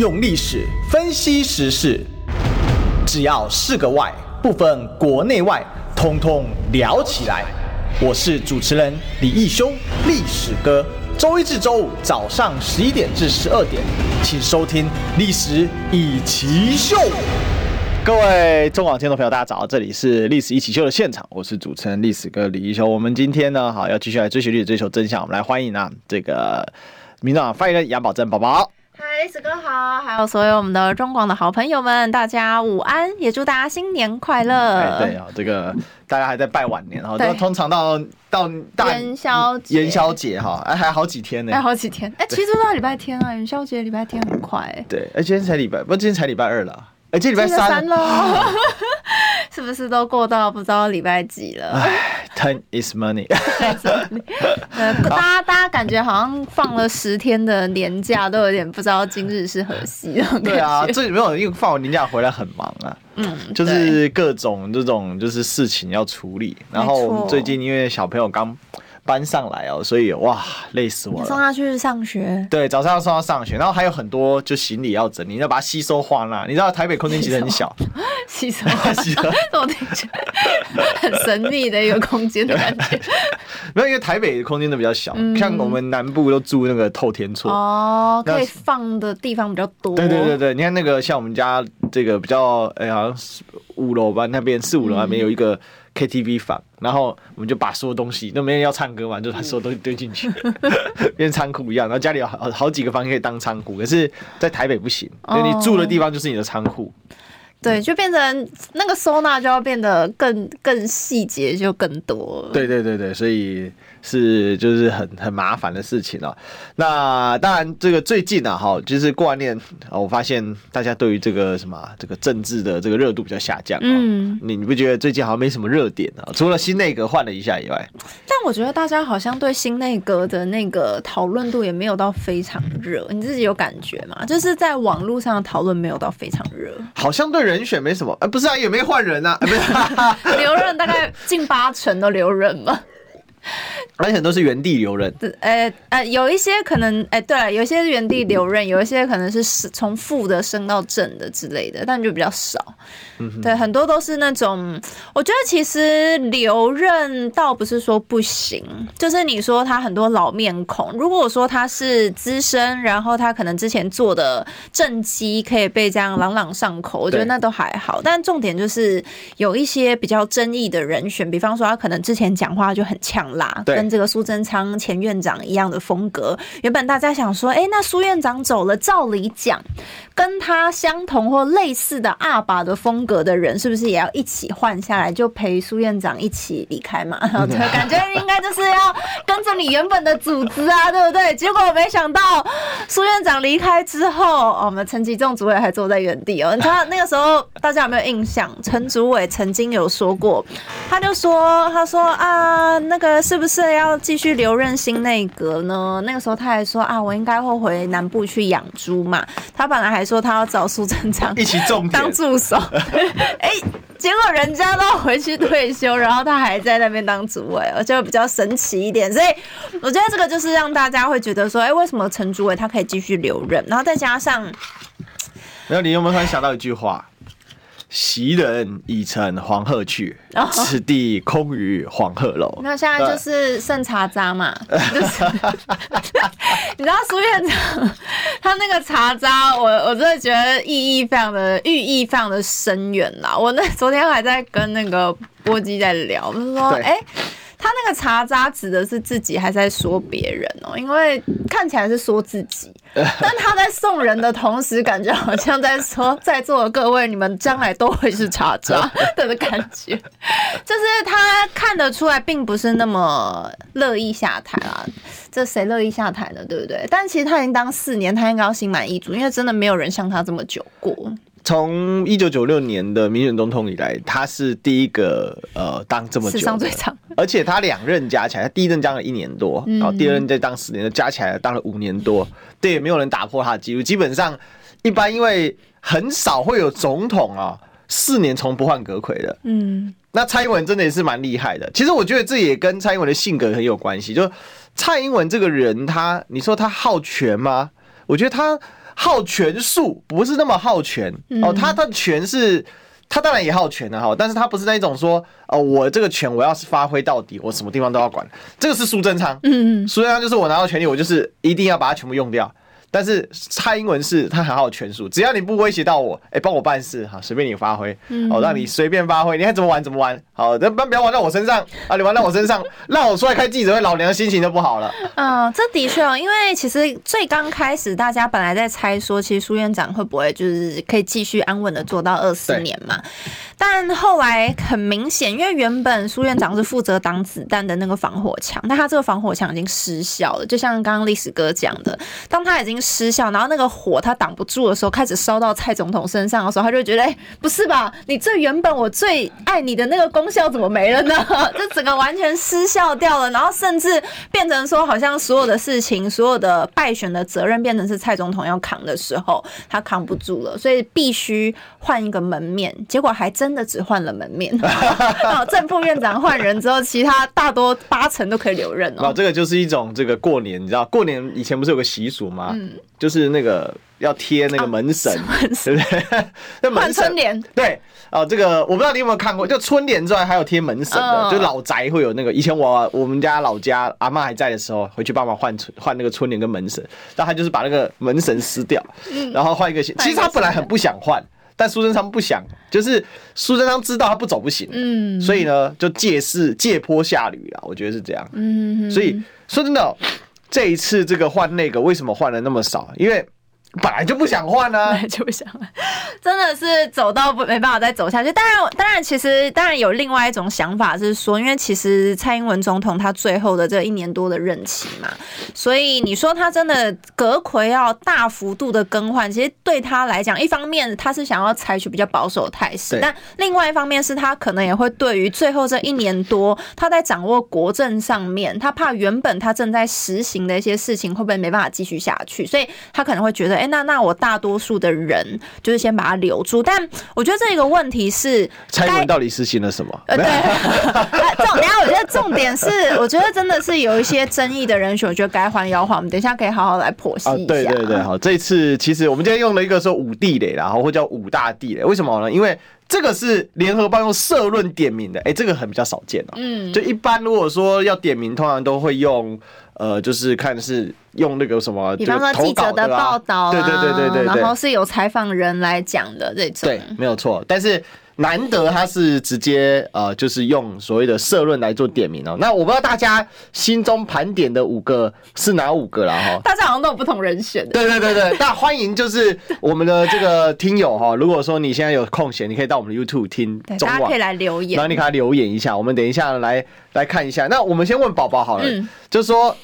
用历史分析时事，只要是个“外”，不分国内外，通通聊起来。我是主持人李义修，历史哥。周一至周五早上十一点至十二点，请收听《历史一起秀》。各位中广听众朋友，大家早，这里是《历史一起秀》的现场，我是主持人历史哥李义修。我们今天呢，好要继续来追寻历史，追求真相。我们来欢迎啊，这个民众党发言人杨宝珍宝宝。嗨，历史哥好，还有所有我们的中广的好朋友们，大家午安，也祝大家新年快乐。哎，对啊，这个大家还在拜晚年哈，都通常到到大元宵节，元宵节哈，哎，还好几天呢，还好几天，哎，其实都到礼拜天啊，元宵节礼拜天很快。对，哎，今天才礼拜，不，今天才礼拜二了，哎，今天礼拜三了，是不是都过到不知道礼拜几了？Time is money。呃，大家大家感觉好像放了十天的年假，都有点不知道今日是何夕的。对啊，这没有，因为放完年假回来很忙啊。嗯，就是各种这种就是事情要处理。然后最近因为小朋友刚搬上来哦，所以哇，累死我了。送他去上学。对，早上要送他上学，然后还有很多就行李要整理，你要把它吸收化纳。你知道台北空间其实很小，吸收 吸收，我听起来很神秘的一个空间的感觉。没有，因为台北的空间都比较小，嗯、像我们南部都住那个透天厝哦，可以放的地方比较多。对对对对，你看那个像我们家这个比较，哎、欸，好像是五楼吧，那边四五楼那边有一个。KTV 房，然后我们就把所有东西那没人要唱歌嘛，就把所有东西堆进去，变仓库一样。然后家里有好好几个房可以当仓库，可是在台北不行，你住的地方就是你的仓库。对，就变成那个收纳就要变得更更细节，就更多。对对对对，所以。是，就是很很麻烦的事情哦。那当然，这个最近啊，哈，就是过完年，我发现大家对于这个什么这个政治的这个热度比较下降。嗯，你你不觉得最近好像没什么热点啊？除了新内阁换了一下以外，但我觉得大家好像对新内阁的那个讨论度也没有到非常热。你自己有感觉吗？就是在网络上的讨论没有到非常热，好像对人选没什么。哎，不是啊，也没换人啊，不是 留任大概近八成都留任嘛。而且都是原地留任，呃呃，有一些可能，哎、欸，对了，有一些是原地留任，有一些可能是从负的升到正的之类的，但就比较少。对，很多都是那种，我觉得其实留任倒不是说不行，就是你说他很多老面孔，如果说他是资深，然后他可能之前做的政绩可以被这样朗朗上口，我觉得那都还好。但重点就是有一些比较争议的人选，比方说他可能之前讲话就很呛辣，跟这个苏贞昌前院长一样的风格。原本大家想说，哎，那苏院长走了，照理讲跟他相同或类似的阿爸的风格。的人是不是也要一起换下来，就陪苏院长一起离开嘛？对，感觉应该就是要跟着你原本的组织啊，对不对？结果没想到苏院长离开之后，我们陈吉仲主委还坐在原地哦。你知道那个时候大家有没有印象？陈主委曾经有说过，他就说：“他说啊，那个是不是要继续留任新内阁呢？”那个时候他还说：“啊，我应该会回南部去养猪嘛。”他本来还说他要找苏贞昌一起种当助手。哎，结果人家都回去退休，然后他还在那边当主委，我就比较神奇一点。所以我觉得这个就是让大家会觉得说，哎，为什么陈主委他可以继续留任？然后再加上，然后你有没有突然想到一句话？袭人已乘黄鹤去，此地空余黄鹤楼。那现在就是剩茶渣嘛，就是 你知道苏院长他那个茶渣，我我真的觉得意义非常的寓意非常的深远啦。我那昨天还在跟那个波基在聊，我们说哎。欸他那个茶渣指的是自己，还是在说别人哦？因为看起来是说自己，但他在送人的同时，感觉好像在说在座的各位，你们将来都会是茶渣 的感觉。就是他看得出来，并不是那么乐意下台啦。这谁乐意下台呢？对不对？但其实他已经当四年，他应该要心满意足，因为真的没有人像他这么久过。从一九九六年的民选总统以来，他是第一个呃当这么久，史上最长，而且他两任加起来，他第一任当了一年多，然后第二任再当四年，加起来当了五年多，对，没有人打破他的记录。基本上，一般因为很少会有总统啊四年从不换阁揆的，嗯，那蔡英文真的也是蛮厉害的。其实我觉得这也跟蔡英文的性格很有关系。就蔡英文这个人，他你说他好权吗？我觉得他。好权术，不是那么好权哦。他的权是，他当然也好权的哈，但是他不是那一种说，哦，我这个权我要是发挥到底，我什么地方都要管。这个是苏贞昌，嗯嗯，苏贞昌就是我拿到权力，我就是一定要把它全部用掉。但是蔡英文是他很好权术，只要你不威胁到我，哎，帮我办事哈，随便你发挥，哦，让你随便发挥，你看怎么玩怎么玩，好，那不要玩到我身上啊，你玩到我身上，让我出来开记者会，老娘心情就不好了。嗯，这的确哦，因为其实最刚开始大家本来在猜说，其实苏院长会不会就是可以继续安稳的做到二四年嘛？但后来很明显，因为原本苏院长是负责挡子弹的那个防火墙，但他这个防火墙已经失效了，就像刚刚历史哥讲的，当他已经失效，然后那个火它挡不住的时候，开始烧到蔡总统身上的时候，他就觉得，哎、欸，不是吧？你最原本我最爱你的那个功效怎么没了呢？就整个完全失效掉了，然后甚至变成说，好像所有的事情，所有的败选的责任变成是蔡总统要扛的时候，他扛不住了，所以必须换一个门面。结果还真的只换了门面，正副院长换人之后，其他大多八成都可以留任哦。这个就是一种这个过年，你知道，过年以前不是有个习俗吗？嗯。就是那个要贴那个门神，啊、对不对？那门神联对啊，这个我不知道你有没有看过，就春联之外还有贴门神的，呃、就老宅会有那个。以前我我们家老家阿妈还在的时候，回去帮忙换春换那个春联跟门神，但他就是把那个门神撕掉，嗯、然后换一个新。其实他本来很不想换，但苏贞昌不想，就是苏贞昌知道他不走不行，嗯，所以呢就借势借坡下驴啊，我觉得是这样，嗯，所以说真的、喔。这一次这个换那个为什么换了那么少？因为本来就不想换呢、啊，本来就不想换，真的是走到不没办法再走下去。当然，当然，其实当然有另外一种想法是说，因为其实蔡英文总统他最后的这一年多的任期嘛，所以你说他真的阁揆要大幅度的更换，其实对他来讲，一方面他是想要采取比较保守的态势，但另外一方面是他可能也会对于最后这一年多他在掌握国政上面，他怕原本他正在实行的一些事情会不会没办法继续下去，所以他可能会觉得。哎，那那我大多数的人就是先把它留住，但我觉得这个问题是蔡英文到底实行了什么？呃，对，重点我觉得重点是，我觉得真的是有一些争议的人选，我觉得该换要换，我们等一下可以好好来剖析一下。对对对，好，这一次其实我们今天用了一个说五地雷，然后或叫五大地雷，为什么呢？因为这个是联合报用社论点名的，哎，这个很比较少见哦。嗯，就一般如果说要点名，通常都会用。呃，就是看是用那个什么，比方说记者的报道，对对对对对，然后是有采访人来讲的这种，对，没有错。但是难得他是直接呃，就是用所谓的社论来做点名哦。那我不知道大家心中盘点的五个是哪五个了哈？大家好像都有不同人选。对对对对，那欢迎就是我们的这个听友哈，如果说你现在有空闲，你可以到我们的 YouTube 听中网，大家可以来留言，然后你给他留言一下，我们等一下来来看一下。那我们先问宝宝好了，嗯、就是说。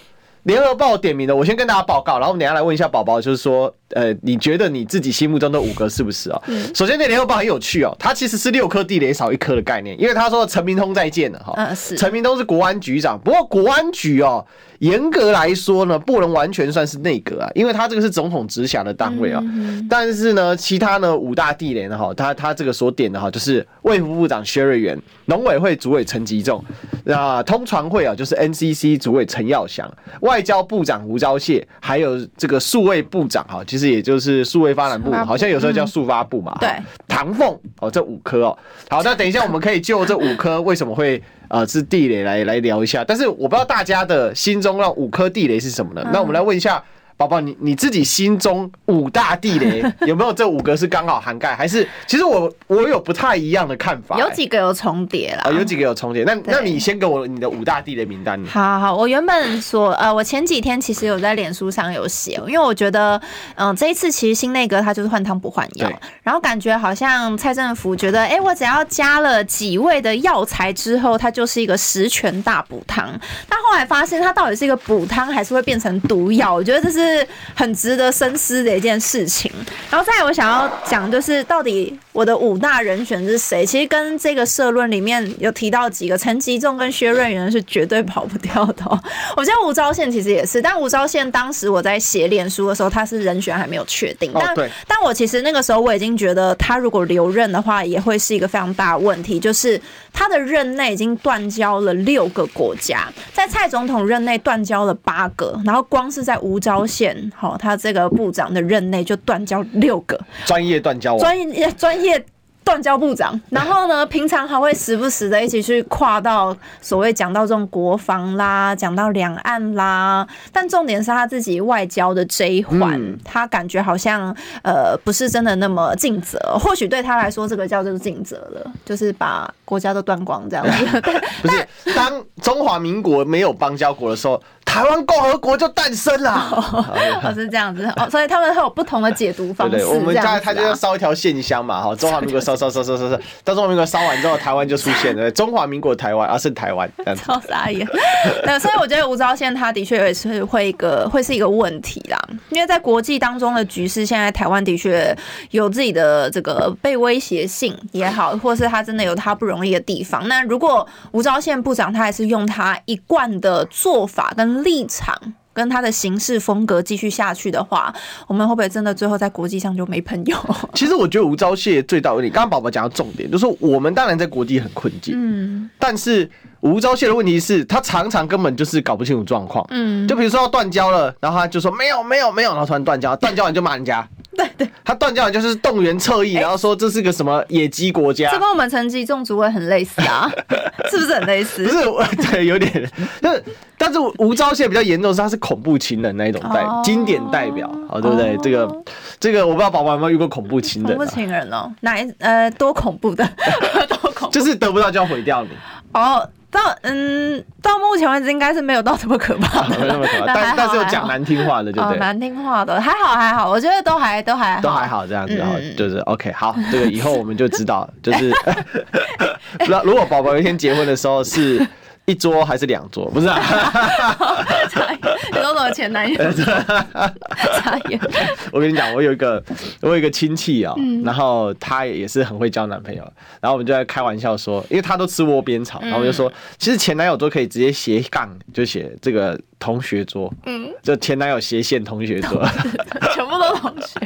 联合报点名的，我先跟大家报告，然后我们等下来问一下宝宝，就是说，呃，你觉得你自己心目中的五个是不是啊？嗯、首先，那联合报很有趣哦，它其实是六颗地雷少一颗的概念，因为他说陈明通再见了哈。嗯，是。陈明通是国安局长，不过国安局哦。严格来说呢，不能完全算是内阁啊，因为他这个是总统直辖的单位啊。但是呢，其他呢五大地雷呢，哈，他他这个所点的哈，就是卫福部长薛瑞元，农委会主委陈吉仲，那通传会啊，就是 NCC 主委陈耀祥，外交部长吴钊燮，还有这个数位部长哈，其实也就是数位发展部，好像有时候叫数发部嘛。对，唐凤哦，这五颗哦。好，那等一下我们可以就这五颗为什么会。啊、呃，是地雷来来聊一下，但是我不知道大家的心中那五颗地雷是什么呢？嗯、那我们来问一下。宝宝，你你自己心中五大地雷 有没有这五个是刚好涵盖？还是其实我我有不太一样的看法、欸？有几个有重叠了、哦，有几个有重叠。那那你先给我你的五大地雷名单。好好好，我原本说呃，我前几天其实有在脸书上有写，因为我觉得嗯、呃，这一次其实新内阁他就是换汤不换药，然后感觉好像蔡政府觉得，哎、欸，我只要加了几味的药材之后，它就是一个十全大补汤。但后来发现，它到底是一个补汤，还是会变成毒药？我觉得这是。很值得深思的一件事情。然后再来，我想要讲就是，到底我的五大人选是谁？其实跟这个社论里面有提到几个，陈吉仲跟薛润元是绝对跑不掉的。我觉得吴钊宪其实也是，但吴钊宪当时我在写脸书的时候，他是人选还没有确定。但但我其实那个时候我已经觉得，他如果留任的话，也会是一个非常大的问题，就是他的任内已经断交了六个国家，在蔡总统任内断交了八个，然后光是在吴钊宪，好，他这个部长的任内就断交六个，专业断交，专业专业。нет, 断交部长，然后呢，平常还会时不时的一起去跨到所谓讲到这种国防啦，讲到两岸啦，但重点是他自己外交的这一环，嗯、他感觉好像呃不是真的那么尽责，或许对他来说这个叫做尽责了，就是把国家都断光这样子。不是，当中华民国没有邦交国的时候。台湾共和国就诞生了，哦，是这样子哦，所以他们会有不同的解读方式。对，我们家他就要烧一条线香嘛，哈，中华民国烧烧烧烧烧烧，到中华民国烧完之后，台湾就出现了，中华民国台湾，而是台湾，这样子。超傻眼。对，所以我觉得吴钊宪他的确也是会一个会是一个问题啦，因为在国际当中的局势，现在台湾的确有自己的这个被威胁性也好，或是他真的有他不容易的地方。那如果吴钊宪部长他还是用他一贯的做法跟立场跟他的行事风格继续下去的话，我们会不会真的最后在国际上就没朋友？其实我觉得吴钊燮最大问题，刚刚宝宝讲到重点就是说，我们当然在国际很困境，嗯，但是吴钊燮的问题是他常常根本就是搞不清楚状况，嗯，就比如说要断交了，然后他就说没有没有没有，然后突然断交，断交完就骂人家。对对，他断交就是动员侧翼，然后说这是个什么野鸡国家，这跟我们陈吉仲主委很类似啊，是不是很类似？不是，对，有点。但但是吴钊燮比较严重是，他是恐怖情人那一种代经典代表，好，对不对？这个这个我不知道宝宝有没有遇过恐怖情人？恐怖情人哦，哪一呃多恐怖的？多恐怖？就是得不到就要毁掉你。哦。到嗯，到目前为止应该是没有到这么可怕的，没那么可怕，但但是有讲难听话的，就对，难听话的还好还好，我觉得都还都还都还好这样子，然后就是 OK 好，这个以后我们就知道，就是 那如果宝宝有一天结婚的时候是。一桌还是两桌？不是啊，你说什么前男友？我跟你讲，我有一个，我有一个亲戚啊，然后他也是很会交男朋友，然后我们就在开玩笑说，因为他都吃窝边草，然后我就说，其实前男友都可以直接斜杠，就写这个同学桌，嗯，就前男友斜线同学桌，全部都同学。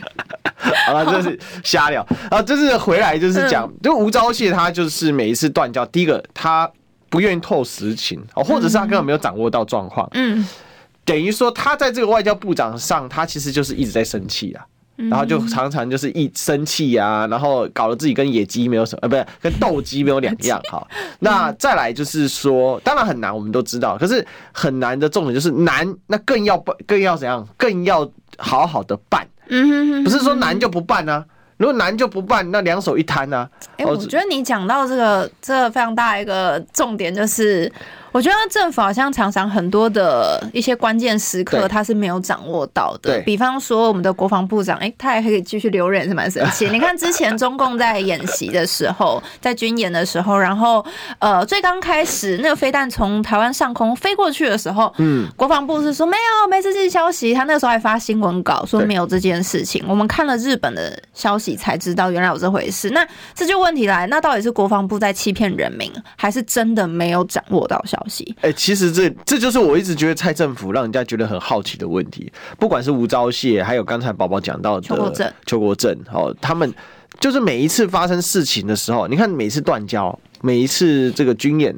好了，这是瞎聊啊，就是回来就是讲，就吴钊燮他就是每一次断交，第一个他。不愿意透实情哦，或者是他根本没有掌握到状况，嗯，等于说他在这个外交部长上，他其实就是一直在生气啊，然后就常常就是一生气啊，然后搞得自己跟野鸡没有什么，呃，不是跟斗鸡没有两样。哈。那再来就是说，当然很难，我们都知道，可是很难的重点就是难，那更要办，更要怎样，更要好好的办，嗯，不是说难就不办呢？如果难就不办，那两手一摊啊？哎，我觉得你讲到这个，这个非常大一个重点就是。我觉得政府好像常常很多的一些关键时刻，他是没有掌握到的。比方说，我们的国防部长，哎，他还可以继续留任，是蛮神奇。你看之前中共在演习的时候，在军演的时候，然后呃，最刚开始那个飞弹从台湾上空飞过去的时候，嗯，国防部是说没有，没这件消息。他那时候还发新闻稿说没有这件事情。我们看了日本的消息才知道原来有这回事。那这就问题来，那到底是国防部在欺骗人民，还是真的没有掌握到消息？哎、欸，其实这这就是我一直觉得蔡政府让人家觉得很好奇的问题。不管是吴钊燮，还有刚才宝宝讲到的邱国正，邱国正，哦，他们就是每一次发生事情的时候，你看每一次断交，每一次这个军演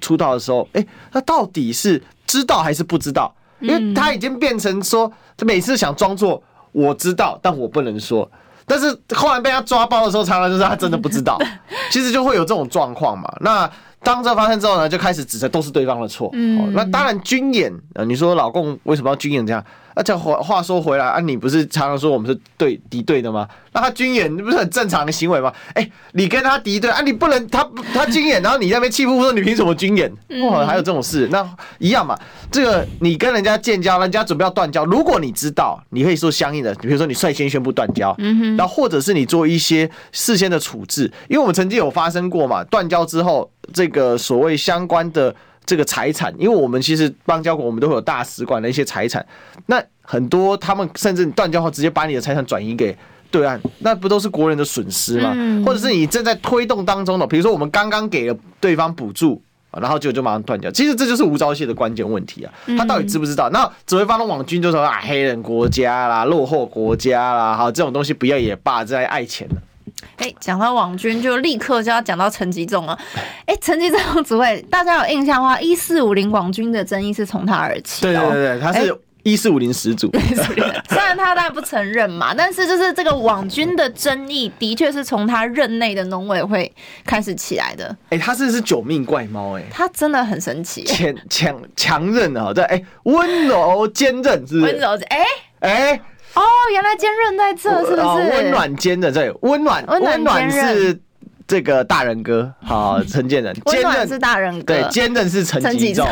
出道的时候，哎、欸，他到底是知道还是不知道？因为他已经变成说，他每次想装作我知道，但我不能说。但是后来被他抓包的时候，常常就是他真的不知道。其实就会有这种状况嘛。那。当这发生之后呢，就开始指责都是对方的错。嗯，那当然军演，呃，你说老共为什么要军演这样？而且话话说回来啊，你不是常常说我们是对敌对的吗？那他军演，那不是很正常的行为吗？哎、欸，你跟他敌对啊，你不能他 他军演，然后你在那边气呼呼说你凭什么军演？哇，还有这种事？那一样嘛。这个你跟人家建交，人家准备要断交，如果你知道，你可以说相应的，比如说你率先宣布断交，嗯，然后或者是你做一些事先的处置，因为我们曾经有发生过嘛，断交之后这个所谓相关的。这个财产，因为我们其实邦交国，我们都会有大使馆的一些财产。那很多他们甚至断交后，直接把你的财产转移给对岸，那不都是国人的损失吗？嗯、或者是你正在推动当中的，比如说我们刚刚给了对方补助，然后结果就马上断掉。其实这就是吴钊燮的关键问题啊，他到底知不知道？嗯、那指挥发动网军就说啊，黑人国家啦，落后国家啦，好，这种东西不要也罢，这爱钱了。哎，讲到网军，就立刻就要讲到陈吉仲了。哎，陈吉仲主委，大家有印象的话，一四五零网军的争议是从他而起。对对对，他是。一四五零始祖，虽然他当然不承认嘛，但是就是这个网军的争议，的确是从他任内的农委会开始起来的。哎、欸，他是是九命怪猫，哎，他真的很神奇，强强强韧啊，对，哎，温柔坚韧，是不是？温柔，哎哎，哦，原来坚韧在这，是不是？温暖坚韧，对，温暖温暖是。这个大人哥，好，陈建仁，坚韧是大人哥，对，坚韧是陈吉仲，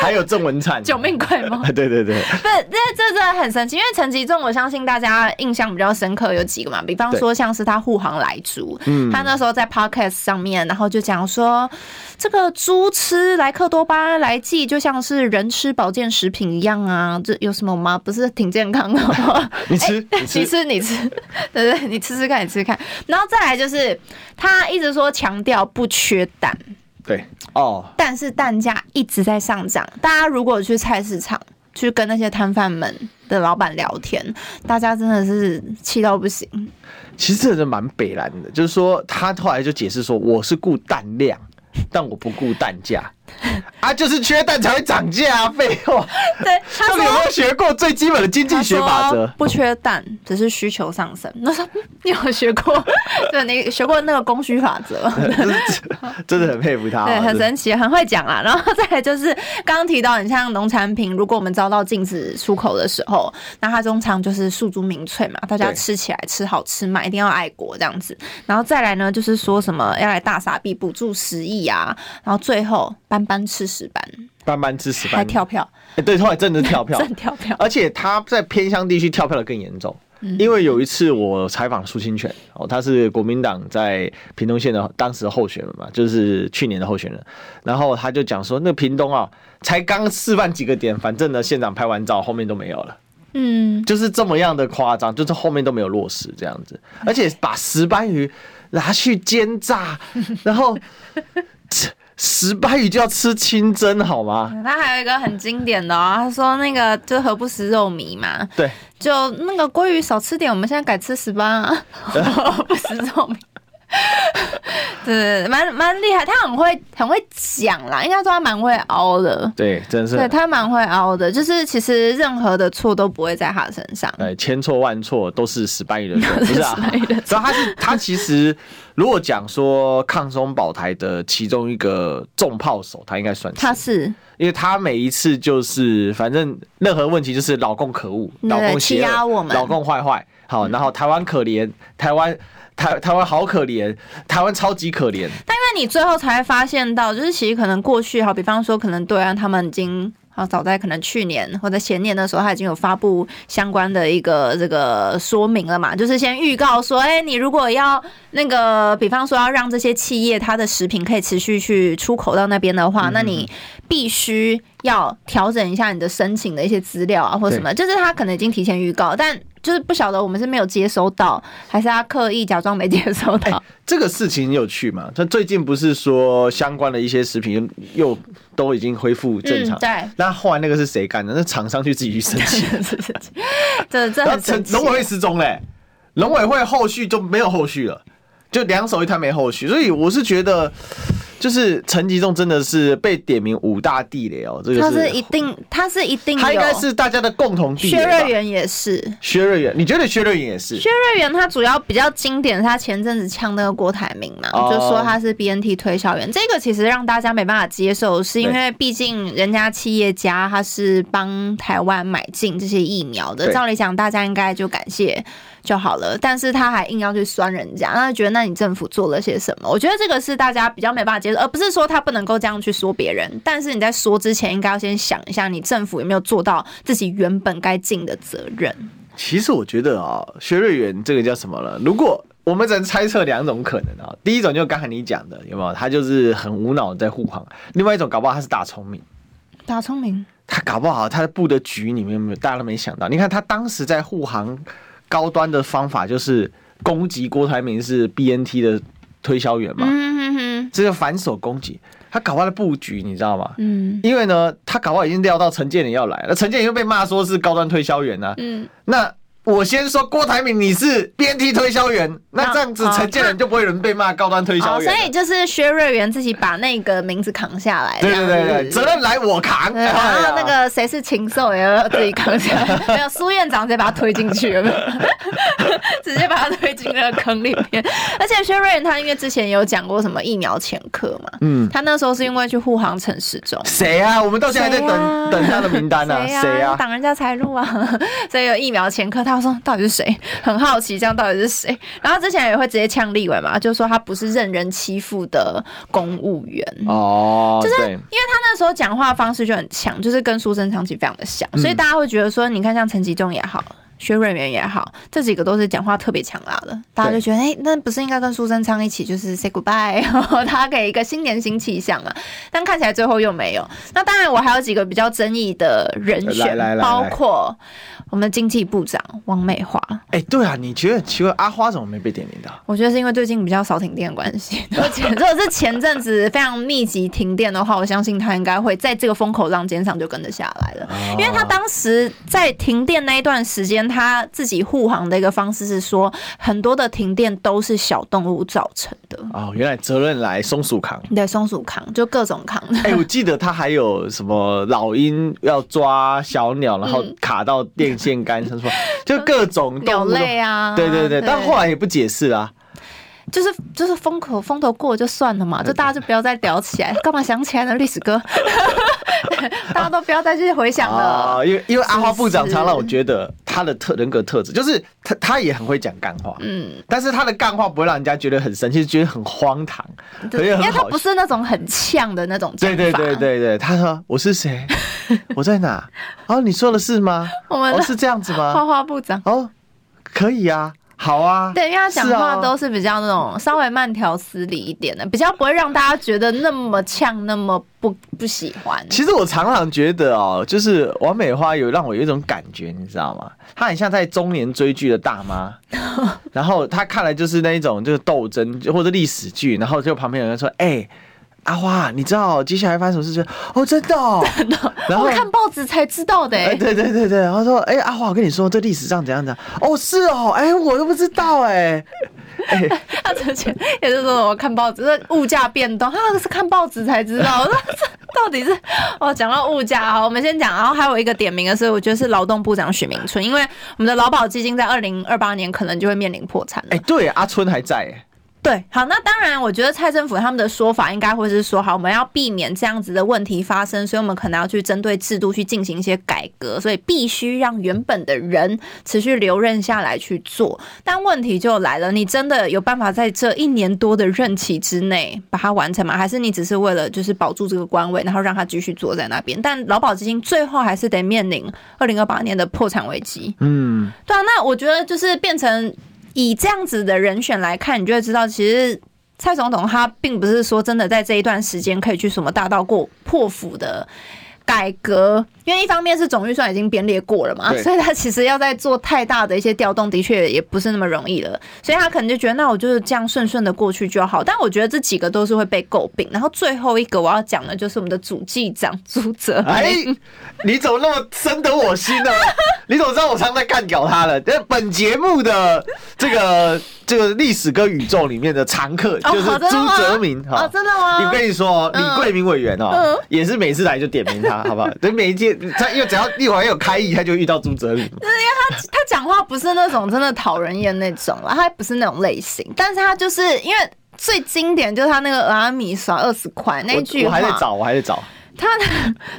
还有郑文灿，九命怪猫，对 对对，这这真的很神奇，因为陈吉仲，我相信大家印象比较深刻有几个嘛，比方说像是他护航莱猪，嗯，他那时候在 Podcast 上面，然后就讲说，这个猪吃莱克多巴胺来剂就像是人吃保健食品一样啊，这有什么吗？不是挺健康的吗？你吃，你吃，你吃，对对，你吃吃看，你吃吃看，然后再来就是他。他一直说强调不缺蛋，对哦，但是蛋价一直在上涨。大家如果去菜市场去跟那些摊贩们的老板聊天，大家真的是气到不行。其实这人蛮北蓝的，就是说他后来就解释说，我是顾蛋量，但我不顾蛋价。啊，就是缺蛋才会涨价啊！废话，对，他有没有学过最基本的经济学法则？不缺蛋，只是需求上升。那你有学过？对，你学过那个供需法则？真的很佩服他，对，很神奇，很会讲啊。然后再来就是刚刚提到，你像农产品，如果我们遭到禁止出口的时候，那它通常就是诉诸民粹嘛，大家吃起来吃好吃嘛，一定要爱国这样子。然后再来呢，就是说什么要来大傻逼补助十亿啊，然后最后班班吃屎班，班班吃屎班还跳票，哎、欸，对，后来真的是跳票，真跳票，而且他在偏乡地区跳票的更严重。嗯、因为有一次我采访苏清泉哦，他是国民党在屏东县的当时的候选人嘛，就是去年的候选人，然后他就讲说，那屏东啊，才刚示范几个点，反正呢，县长拍完照后面都没有了，嗯，就是这么样的夸张，就是后面都没有落实这样子，而且把石斑鱼拿去煎炸，然后。石斑鱼就要吃清蒸好吗？他还有一个很经典的哦，他说那个就何不食肉糜嘛？对，就那个鲑鱼少吃点，我们现在改吃石斑啊，不食肉糜。对，蛮蛮厉害，他很会很会讲啦，应该说他蛮会凹的。对，真是。对他蛮会凹的，就是其实任何的错都不会在他身上。对，千错万错都是石斑鱼的错，不是啊？所以他是他其实如果讲说抗松保台的其中一个重炮手，他应该算是。他是，因为他每一次就是反正任何问题就是老共可恶，老共欺压我们，老共坏坏。好，然后台湾可怜，台湾。台 台湾好可怜，台湾超级可怜。但因为你最后才会发现到，就是其实可能过去，好比方说，可能对岸他们已经，好早在可能去年或者前年的时候，他已经有发布相关的一个这个说明了嘛，就是先预告说，哎，你如果要那个，比方说要让这些企业它的食品可以持续去出口到那边的话，那你必须要调整一下你的申请的一些资料啊，或什么，就是他可能已经提前预告，但。就是不晓得我们是没有接收到，还是他刻意假装没接收到？欸，这个事情很有趣嘛？他最近不是说相关的一些食品又都已经恢复正常？嗯、对。那后来那个是谁干的？那厂商去自己去申请。这这很神奇。农委会失踪嘞，农委会后续就没有后续了，就两手一摊没后续。所以我是觉得。就是陈吉仲真的是被点名五大地雷哦，这个他是一定，他是一定，他应该是大家的共同地雷。薛瑞元也是，薛瑞元，你觉得薛瑞元也是？薛瑞元他主要比较经典，他前阵子呛那个郭台铭嘛，就说他是 BNT 推销员，这个其实让大家没办法接受，是因为毕竟人家企业家他是帮台湾买进这些疫苗的，照理讲大家应该就感谢。就好了，但是他还硬要去酸人家，那觉得那你政府做了些什么？我觉得这个是大家比较没办法接受，而不是说他不能够这样去说别人。但是你在说之前，应该要先想一下，你政府有没有做到自己原本该尽的责任。其实我觉得啊，薛瑞元这个叫什么了？如果我们只能猜测两种可能啊，第一种就刚才你讲的，有没有？他就是很无脑在护航；另外一种搞不好他是大聪明，大聪明，他搞不好他的布的局里面没有，大家都没想到。你看他当时在护航。高端的方法就是攻击郭台铭是 BNT 的推销员嘛，嗯哼哼，这个反手攻击，他搞坏了布局，你知道吗？嗯，因为呢，他搞坏已经料到陈建林要来了，陈建林又被骂说是高端推销员呢，嗯，那。我先说郭台铭，你是 BNT 推销员，那这样子陈建仁就不会有人被骂高端推销员。所以就是薛瑞元自己把那个名字扛下来。对对对对，责任来我扛。然后那个谁是禽兽也要自己扛下来。没有苏院长直接把他推进去了，直接把他推进那个坑里面。而且薛瑞元他因为之前有讲过什么疫苗前科嘛，嗯，他那时候是因为去护航陈时中。谁啊？我们到现在还在等等他的名单呢。谁啊？挡人家财路啊！所以有疫苗前科他。他说：“到底是谁？很好奇，这样到底是谁？”然后之前也会直接呛立委嘛，就说他不是任人欺负的公务员哦，就是因为他那时候讲话方式就很强，就是跟苏贞昌其实非常的像，所以大家会觉得说，你看像陈吉仲也好。薛瑞元也好，这几个都是讲话特别强辣的，大家就觉得，哎、欸，那不是应该跟苏贞昌一起就是 say goodbye，他给一个新年新气象嘛？但看起来最后又没有。那当然，我还有几个比较争议的人选，来来来来包括我们的经济部长王美华。哎、欸，对啊，你觉得奇怪，阿花怎么没被点名的？我觉得是因为最近比较少停电的关系。如果是前阵子非常密集停电的话，我相信他应该会在这个风口浪尖上就跟得下来了，因为他当时在停电那一段时间。他自己护航的一个方式是说，很多的停电都是小动物造成的。哦，原来责任来松鼠扛，对，松鼠扛就各种扛。哎、欸，我记得他还有什么老鹰要抓小鸟，然后卡到电线杆上，说、嗯、就各种动物鸟类啊。对对对，对，但后来也不解释啊。就是就是风口风头过就算了嘛，就大家就不要再聊起来，干嘛想起来呢？历史哥，大家都不要再去回想了。啊、因为因为阿花部长常让我觉得他的特人格特质，就是他他也很会讲干话，嗯，但是他的干话不会让人家觉得很生气，觉得很荒唐，对，因为他不是那种很呛的那种。对对对对对，他说我是谁？我在哪？哦，你说的是吗？我们、哦、是这样子吗？花花部长哦，可以啊。好啊，对，因为他讲话都是比较那种稍微慢条斯理一点的，比较不会让大家觉得那么呛，那么不不喜欢。其实我常常觉得哦，就是王美花有让我有一种感觉，你知道吗？她很像在中年追剧的大妈，然后她看来就是那一种就是斗争或者历史剧，然后就旁边有人说，哎、欸。阿花，你知道接下来发生什么事情？哦，真的，哦，真的。然后我看报纸才知道的。哎，对对对对。然后说，哎，阿花，我跟你说，这历史上怎样怎样。哦，是哦，哎，我都不知道，哎。他之前也是说，我看报纸，这物价变动，他是看报纸才知道。我说 这到底是哦，讲到物价，好，我们先讲。然后还有一个点名的是，我觉得是劳动部长许明春，因为我们的劳保基金在二零二八年可能就会面临破产了。哎，对，阿春还在。对，好，那当然，我觉得蔡政府他们的说法应该会是说，好，我们要避免这样子的问题发生，所以我们可能要去针对制度去进行一些改革，所以必须让原本的人持续留任下来去做。但问题就来了，你真的有办法在这一年多的任期之内把它完成吗？还是你只是为了就是保住这个官位，然后让他继续坐在那边？但劳保基金最后还是得面临二零二八年的破产危机。嗯，对啊，那我觉得就是变成。以这样子的人选来看，你就会知道，其实蔡总统他并不是说真的在这一段时间可以去什么大刀过破釜的改革。因为一方面是总预算已经编列过了嘛，所以他其实要再做太大的一些调动，的确也不是那么容易了。所以他可能就觉得，那我就是这样顺顺的过去就好。但我觉得这几个都是会被诟病。然后最后一个我要讲的就是我们的主计长朱泽。哎，你怎么那么深得我心呢？你怎么知道我常常在干掉他了？本节目的这个这个历史跟宇宙里面的常客就是朱泽明哈。真的吗？我跟你说，李桂明委员哦，也是每次来就点名他，好不好？等，每一届。他因为只要一会儿有开议，他就遇到朱泽明。就是因为他他讲话不是那种真的讨人厌那种了，他不是那种类型。但是他就是因为最经典就是他那个俄阿米耍二十块那句话，我还在找，我还在找。他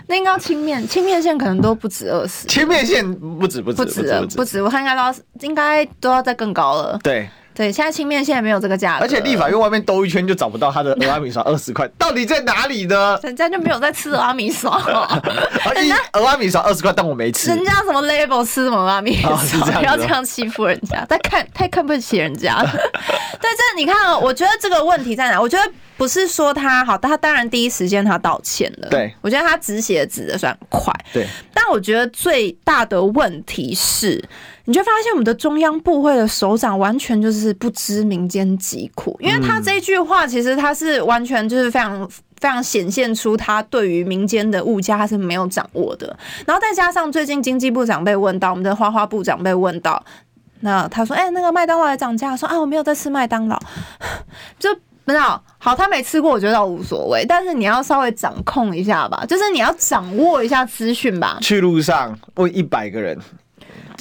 那应该清面清面线可能都不止二十，清面线不止不止不止不止，不止，我看应该都要应该都要再更高了。对。对，现在清面现在没有这个价格，而且立法院外面兜一圈就找不到他的蚵仔面线二十块，到底在哪里呢？人家就没有在吃蚵仔面线，人家蚵仔面线二十块，但我没吃。人家什么 label 吃什么蚵仔面线，不要这样欺负人家，太看太看不起人家了。对，这你看，我觉得这个问题在哪？我觉得不是说他好，他当然第一时间他道歉了。对，我觉得他止血止的算快。对，但我觉得最大的问题是。你就发现我们的中央部会的首长完全就是不知民间疾苦，因为他这句话其实他是完全就是非常非常显现出他对于民间的物价他是没有掌握的。然后再加上最近经济部长被问到，我们的花花部长被问到，那他说：“哎、欸，那个麦当劳也涨价。”说：“啊，我没有在吃麦当劳。” 就。不知道，好，他没吃过，我觉得倒无所谓。但是你要稍微掌控一下吧，就是你要掌握一下资讯吧。去路上问一百个人。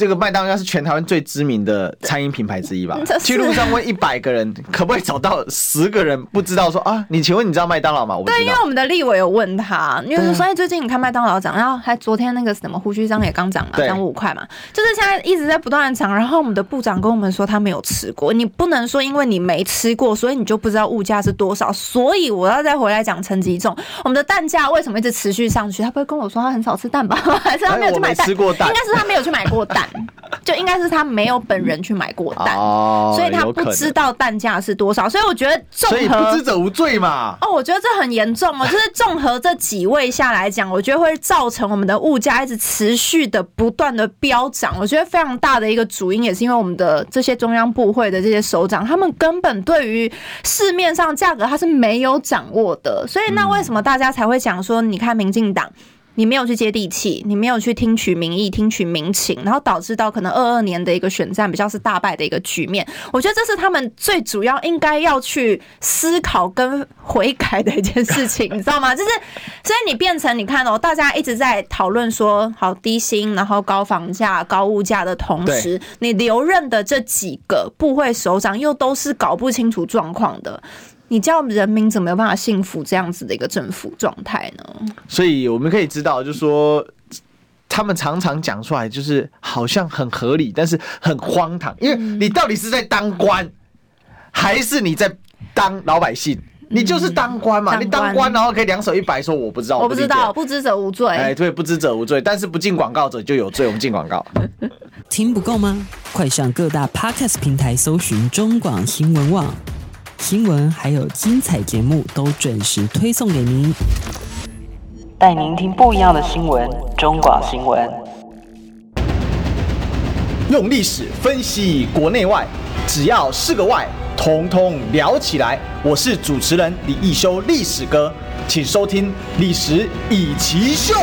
这个麦当劳是全台湾最知名的餐饮品牌之一吧？去路上问一百个人，可不可以找到十个人不知道说啊？你请问你知道麦当劳吗？我对，因为我们的立委有问他，因为所以最近你看麦当劳涨，然后还昨天那个什么胡须张也刚涨嘛，涨五块嘛，就是现在一直在不断的涨。然后我们的部长跟我们说他没有吃过，你不能说因为你没吃过，所以你就不知道物价是多少。所以我要再回来讲陈吉仲，我们的蛋价为什么一直持续上去？他不会跟我说他很少吃蛋吧？还 是他没有去买蛋？吃过蛋？应该是他没有去买过蛋。就应该是他没有本人去买过蛋，哦、所以他不知道蛋价是多少。所以我觉得综合，所以不知者无罪嘛。哦，我觉得这很严重哦。就是综合这几位下来讲，我觉得会造成我们的物价一直持续的不断的飙涨。我觉得非常大的一个主因也是因为我们的这些中央部会的这些首长，他们根本对于市面上价格他是没有掌握的。所以那为什么大家才会讲说，你看民进党？你没有去接地气，你没有去听取民意、听取民情，然后导致到可能二二年的一个选战比较是大败的一个局面。我觉得这是他们最主要应该要去思考跟悔改的一件事情，你知道吗？就是所以你变成你看哦，大家一直在讨论说好低薪，然后高房价、高物价的同时，你留任的这几个部会首长又都是搞不清楚状况的。你叫人民怎么有办法幸福这样子的一个政府状态呢？所以我们可以知道，就是说他们常常讲出来，就是好像很合理，但是很荒唐。因为你到底是在当官，还是你在当老百姓？你就是当官嘛，你当官然后可以两手一摆说我不知道，我不知道，不知者无罪。哎，对，不知者无罪，但是不进广告者就有罪。我们进广告，听不够吗？快上各大 Podcast 平台搜寻中广新闻网。新闻还有精彩节目都准时推送给您，带您听不一样的新闻。中广新闻用历史分析国内外，只要是个“外”，统统聊起来。我是主持人李一修，历史哥，请收听《历史以奇秀》。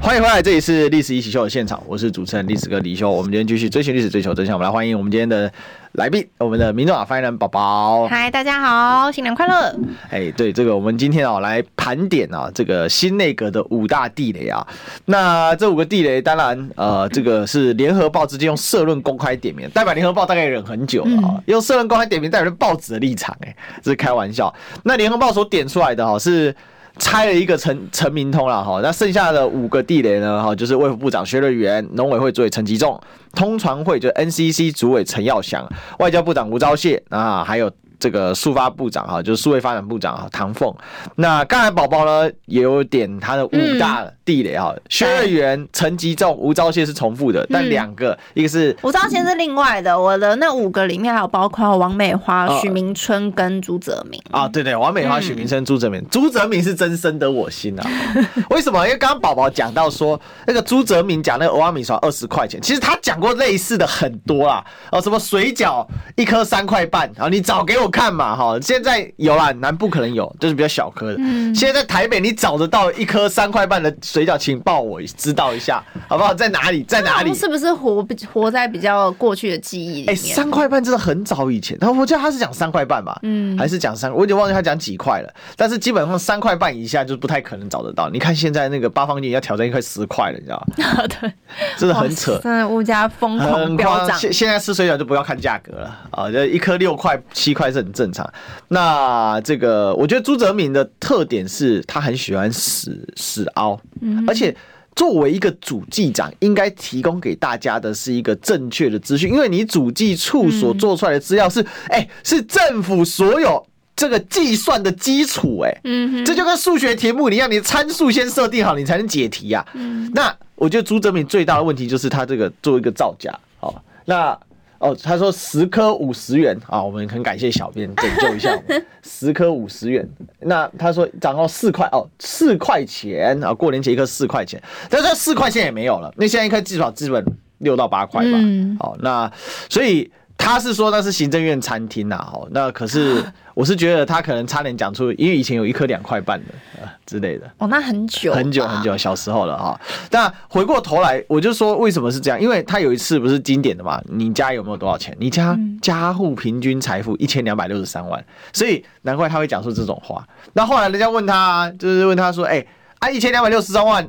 欢迎回来，这里是历史一起秀的现场，我是主持人历史哥李修。我们今天继续追寻历史，追求真相。我们来欢迎我们今天的来宾，我们的民众党发言人宝宝。嗨，大家好，新年快乐！哎，对，这个我们今天啊来盘点啊这个新内阁的五大地雷啊。那这五个地雷，当然呃，这个是联合报直接用社论公开点名，代表联合报大概忍很久了啊，用社论公开点名代表报纸的立场，哎，这是开玩笑。那联合报所点出来的哈是。拆了一个陈陈明通了哈，那剩下的五个地雷呢哈，就是卫副部长薛瑞元、农委会主委陈吉仲、通传会就 NCC 主委陈耀祥、外交部长吴钊燮啊，还有。这个数发部长哈，就是数位发展部长，唐凤。那刚才宝宝呢也有点他的五大地雷哈，薛瑞元、陈吉仲、吴钊燮是重复的，但两个一个是吴钊燮是另外的。我的那五个里面还有包括王美花、许明春跟朱泽明啊，对对，王美花、许明春、朱泽明，朱泽明是真深得我心啊。为什么？因为刚刚宝宝讲到说那个朱泽明讲那个欧阿米刷二十块钱，其实他讲过类似的很多啊，哦，什么水饺一颗三块半，然后你找给我。看嘛哈，现在有啦，南部可能有，就是比较小颗的。嗯，现在在台北你找得到一颗三块半的水饺，请报我知道一下，好不好？在哪里？在哪里？是不是活活在比较过去的记忆里面？哎，三块半真的很早以前，然后我记得他是讲三块半吧，嗯，还是讲三，我已经忘记他讲几块了。但是基本上三块半以下就不太可能找得到。你看现在那个八方云要挑战一块十块了，你知道吗？对，真的很扯，真的物价疯狂飙涨。现现在吃水饺就不要看价格了啊，就一颗六块七块是很正常。那这个，我觉得朱泽民的特点是他很喜欢死死凹，而且作为一个主计长，应该提供给大家的是一个正确的资讯，因为你主计处所做出来的资料是，哎，是政府所有这个计算的基础，哎，嗯，这就跟数学题目一样，你参数先设定好，你才能解题呀。那我觉得朱哲敏最大的问题就是他这个做一个造假，好，那。哦，他说十颗五十元啊，我们很感谢小编拯救一下我们，十颗五十元。那他说涨到四块哦，四块钱啊，过年前一颗四块钱，但是四块钱也没有了，那现在一颗至少基本六到八块吧。嗯，好，那所以。他是说那是行政院餐厅呐，哦，那可是我是觉得他可能差点讲出，因为以前有一颗两块半的啊之类的。哦，那很久很久很久小时候了哈。但回过头来，我就说为什么是这样？因为他有一次不是经典的嘛，你家有没有多少钱？你家家户平均财富一千两百六十三万，所以难怪他会讲出这种话。那后来人家问他，就是问他说，哎，啊一千两百六十三万，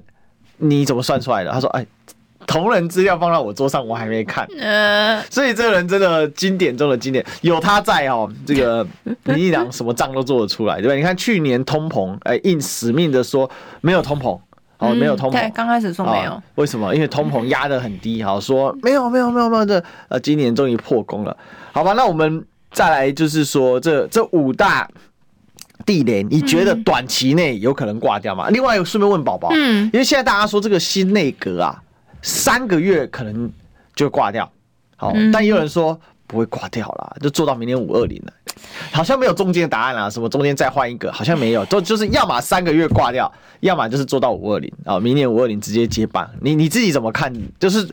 你怎么算出来的？他说，哎。同人资料放到我桌上，我还没看，所以这个人真的经典中的经典，有他在哦，这个 民进党什么账都做得出来，对吧？你看去年通膨，哎，硬死命的说没有通膨，哦，没有通膨，对，刚开始说没有，为什么？因为通膨压得很低，好说没有没有没有没有这呃，今年终于破功了，好吧？那我们再来就是说这这五大地雷，你觉得短期内有可能挂掉吗？另外顺便问宝宝，嗯，因为现在大家说这个新内阁啊。三个月可能就挂掉，好，但也有人说不会挂掉啦，就做到明年五二零了，好像没有中间的答案啊，什么中间再换一个，好像没有，都就是要么三个月挂掉，要么就是做到五二零啊，明年五二零直接接棒，你你自己怎么看？就是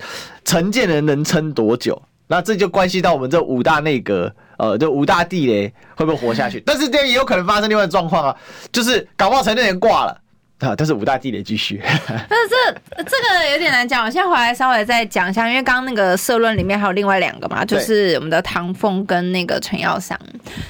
承建人能撑多久？那这就关系到我们这五大内阁，呃，这五大地雷会不会活下去？但是这也有可能发生另外状况啊，就是搞不好陈建仁挂了。啊！但是五大地雷继续，但是这这个有点难讲。我现在回来稍微再讲一下，因为刚刚那个社论里面还有另外两个嘛，就是我们的唐凤跟那个陈耀祥。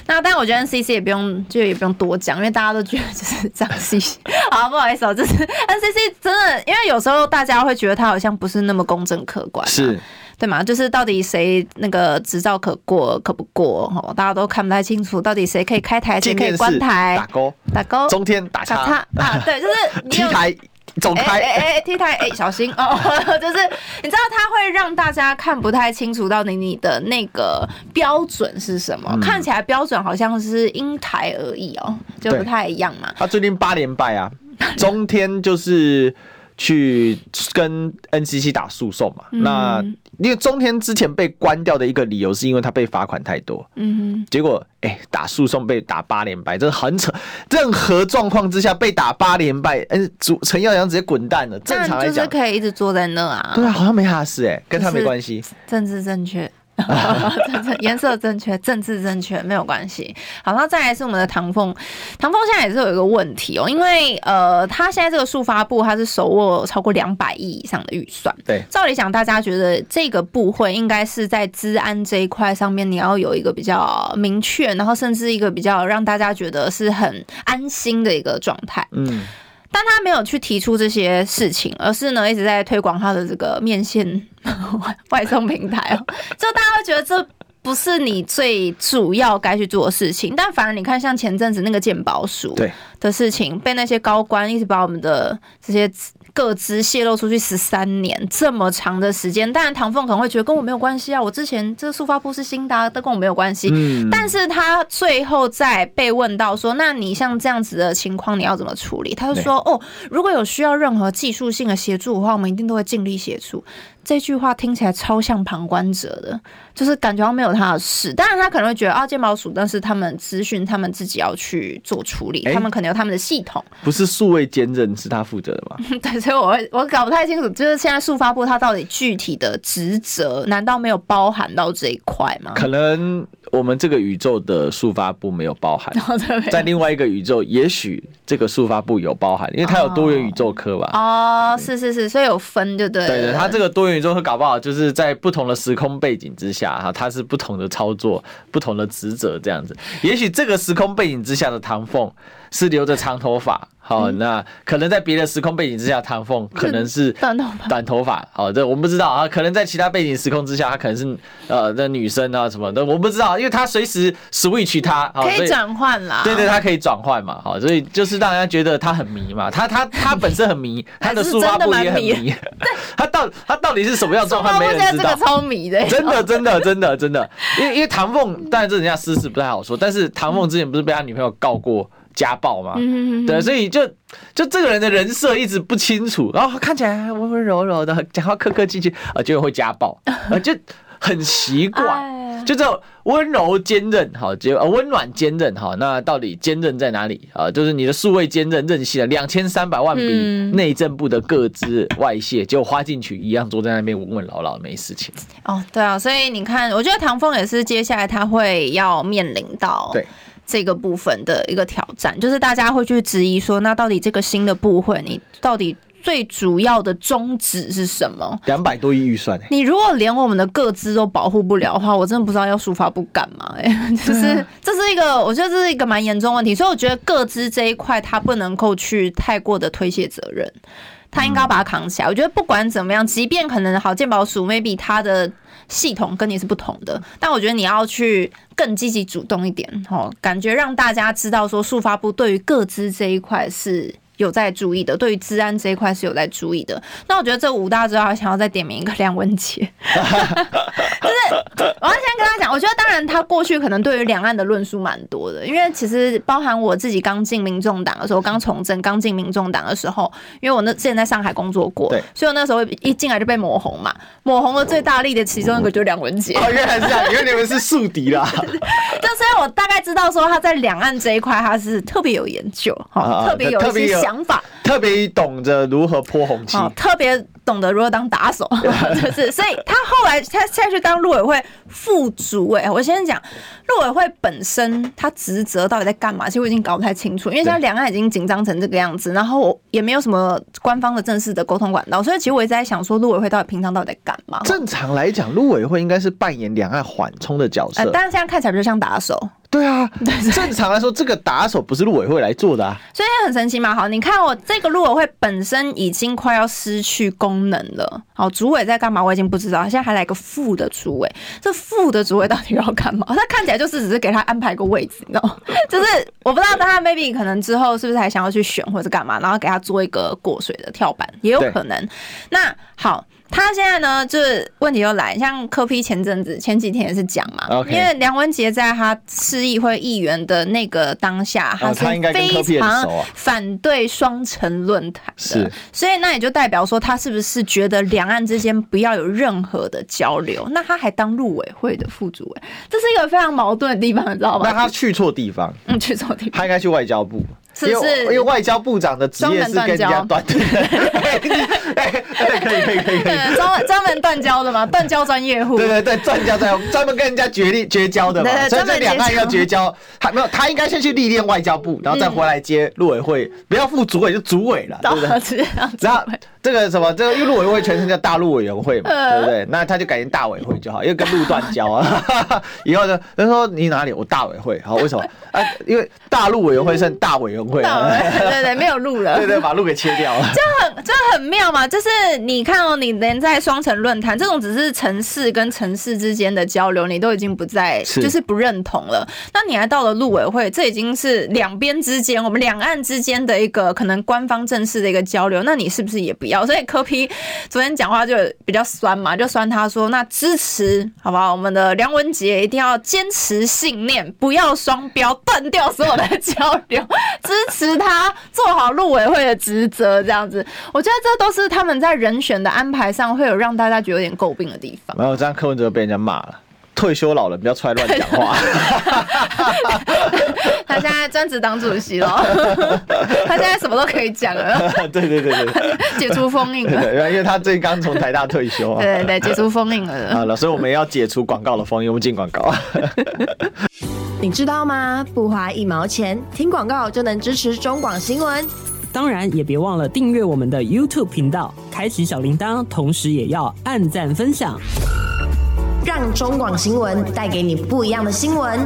那但我觉得 NCC 也不用，就也不用多讲，因为大家都觉得就是这样戏。好，不好意思哦，就是 NCC 真的，因为有时候大家会觉得他好像不是那么公正客观，是。对嘛？就是到底谁那个执照可过可不过？哈，大家都看不太清楚。到底谁可以开台，谁可以关台？打勾，打勾。中天打叉啊！对，就是 T 台总开。哎哎 T 台哎，小心哦！就是你知道，他会让大家看不太清楚到底你的那个标准是什么？嗯、看起来标准好像是因台而异哦，就不太一样嘛。他最近八连败啊，中天就是。去跟 NCC 打诉讼嘛？那因为中天之前被关掉的一个理由是因为他被罚款太多。嗯哼。结果哎，打诉讼被打八连败，这很扯。任何状况之下被打八连败，嗯，主陈耀阳直接滚蛋了。正常来讲就是可以一直坐在那啊。对啊，好像没啥事哎，跟他没关系。政治正确。颜色正确，政治正确没有关系。好，那再来是我们的唐凤，唐凤现在也是有一个问题哦，因为呃，他现在这个速发部他是手握超过两百亿以上的预算。对，照理讲，大家觉得这个部会应该是在治安这一块上面，你要有一个比较明确，然后甚至一个比较让大家觉得是很安心的一个状态。嗯。但他没有去提出这些事情，而是呢一直在推广他的这个面线 外送平台哦，就大家会觉得这不是你最主要该去做的事情。但反而你看，像前阵子那个鉴宝署的事情，被那些高官一直把我们的这些。个资泄露出去十三年这么长的时间，当然唐凤可能会觉得跟我没有关系啊，我之前这个速发部是新的，啊，都跟我没有关系。嗯，但是他最后在被问到说，那你像这样子的情况，你要怎么处理？他就说，哦，如果有需要任何技术性的协助的话，我们一定都会尽力协助。这句话听起来超像旁观者的，就是感觉没有他的事。当然，他可能会觉得啊，健保署，但是他们资讯他们自己要去做处理，欸、他们可能有他们的系统。不是数位兼任是他负责的吗？对，所以我我搞不太清楚，就是现在速发部他到底具体的职责，难道没有包含到这一块吗？可能。我们这个宇宙的速发部没有包含，在另外一个宇宙，也许这个速发部有包含，因为它有多元宇宙科吧？哦，是是是，所以有分，对对对对，它这个多元宇宙科搞不好就是在不同的时空背景之下，哈，它是不同的操作、不同的职责这样子。也许这个时空背景之下的唐凤是留着长头发。好，那可能在别的时空背景之下，唐凤 可能是短头发。短头发，好，这我们不知道啊。可能在其他背景时空之下，她可能是呃的女生啊什么的，我不知道，因为她随时 switch 他可以转换啦。对对，他可以转换嘛，好，所以就是让人家觉得他很迷嘛。他他 他本身很迷，他的速发布也很迷。他到他到底是什么样状况，没人知道。超迷的，真的真的真的真的，因为因为唐凤，当然这人家私事不太好说，但是唐凤之前不是被他女朋友告过？家暴嘛，对，所以就就这个人的人设一直不清楚，然后看起来温温柔柔的，讲话客客气气，啊，结果会家暴，啊，就很奇怪。就这种温柔坚韧，好，就呃温暖坚韧，好，那到底坚韧在哪里啊？就是你的数位坚韧任性了，两千三百万笔内政部的各资外泄，结果花进去一样坐在那边稳稳牢牢没事情。哦，对啊，所以你看，我觉得唐凤也是接下来他会要面临到对这个部分的一个挑战，就是大家会去质疑说，那到底这个新的部会，你到底？最主要的宗旨是什么？两百多亿预算，你如果连我们的个资都保护不了的话，我真的不知道要数发部干嘛哎、欸。就是这是一个，我觉得这是一个蛮严重问题，所以我觉得个资这一块它不能够去太过的推卸责任，他应该要把它扛起来。我觉得不管怎么样，即便可能好健保署 maybe 他的系统跟你是不同的，但我觉得你要去更积极主动一点，哦，感觉让大家知道说速发部对于各资这一块是。有在注意的，对于治安这一块是有在注意的。那我觉得这五大之后，还想要再点名一个梁文杰，就是我要先跟他讲，我觉得当然他过去可能对于两岸的论述蛮多的，因为其实包含我自己刚进民众党的时候，刚从政刚进民众党的时候，因为我那之前在上海工作过，所以我那时候一进来就被抹红嘛，抹红的最大力的其中一个就是梁文杰。哦，原来是这样，因为你们是宿敌啦。就所以我大概知道说他在两岸这一块他是特别有研究，哈，特别有一些想法，特别懂得如何泼红旗，特别懂得如何当打手，就是，所以他后来他下去当陆委会副主委。我先讲陆委会本身他职责到底在干嘛？其实我已经搞不太清楚，因为现在两岸已经紧张成这个样子，然后也没有什么官方的正式的沟通管道，所以其实我一直在想说，陆委会到底平常到底在干嘛？正常来讲，陆委会应该是扮演两岸缓冲的角色，但是现在看起来就像打手。对啊，正常来说，这个打手不是陆委会来做的啊，所以很神奇嘛。好，你看我这个陆委会本身已经快要失去功能了。好，主委在干嘛？我已经不知道。现在还来个副的主委，这副的主委到底要干嘛？他看起来就是只是给他安排个位置，你知道吗？就是我不知道他 maybe 可能之后是不是还想要去选或者干嘛，然后给他做一个过水的跳板，也有可能。那好。他现在呢，就是问题又来，像柯 P 前阵子前几天也是讲嘛，okay. 因为梁文杰在他市议会议员的那个当下，他是非常反对双城论坛的，是，所以那也就代表说，他是不是觉得两岸之间不要有任何的交流？那他还当陆委会的副主委，这是一个非常矛盾的地方，你知道吗？那他去错地方，嗯，去错地方，他应该去外交部。是不是？因为外交部长的职业是跟人家断交，可以可以可以可以，专专门断交的嘛，断交专业户。对对对，断交专专门跟人家决裂绝交的嘛，所以这两岸要绝交，他没有，他应该先去历练外交部，然后再回来接陆委会，不要副主委就主委了，对不对？然后。这个什么，这个陆委会全称叫大陆委员会嘛，对不对？那他就改成大委会就好，因为跟路断交啊。以后呢，他说你哪里？我大委会，好，为什么？啊，因为大陆委员会剩大委员会，对对对，没有路了，对对，把路给切掉了，这很这很妙嘛。就是你看哦，你连在双城论坛这种只是城市跟城市之间的交流，你都已经不再就是不认同了。那你还到了陆委会，这已经是两边之间，我们两岸之间的一个可能官方正式的一个交流，那你是不是也不？要所以柯 P 昨天讲话就比较酸嘛，就酸他说，那支持好不好？我们的梁文杰一定要坚持信念，不要双标，断掉所有的交流，支持他做好陆委会的职责，这样子，我觉得这都是他们在人选的安排上会有让大家觉得有点诟病的地方。没有这样，柯文哲被人家骂了。退休老人不要出来乱讲话。他现在专职当主席了，他现在什么都可以讲了。对对对对，解除封印了。因为他最近刚从台大退休啊。对对对，解除封印了。好了，所以我们要解除广告的封印，我们进广告。你知道吗？不花一毛钱，听广告就能支持中广新闻。当然，也别忘了订阅我们的 YouTube 频道，开启小铃铛，同时也要按赞分享。让中广新闻带给你不一样的新闻。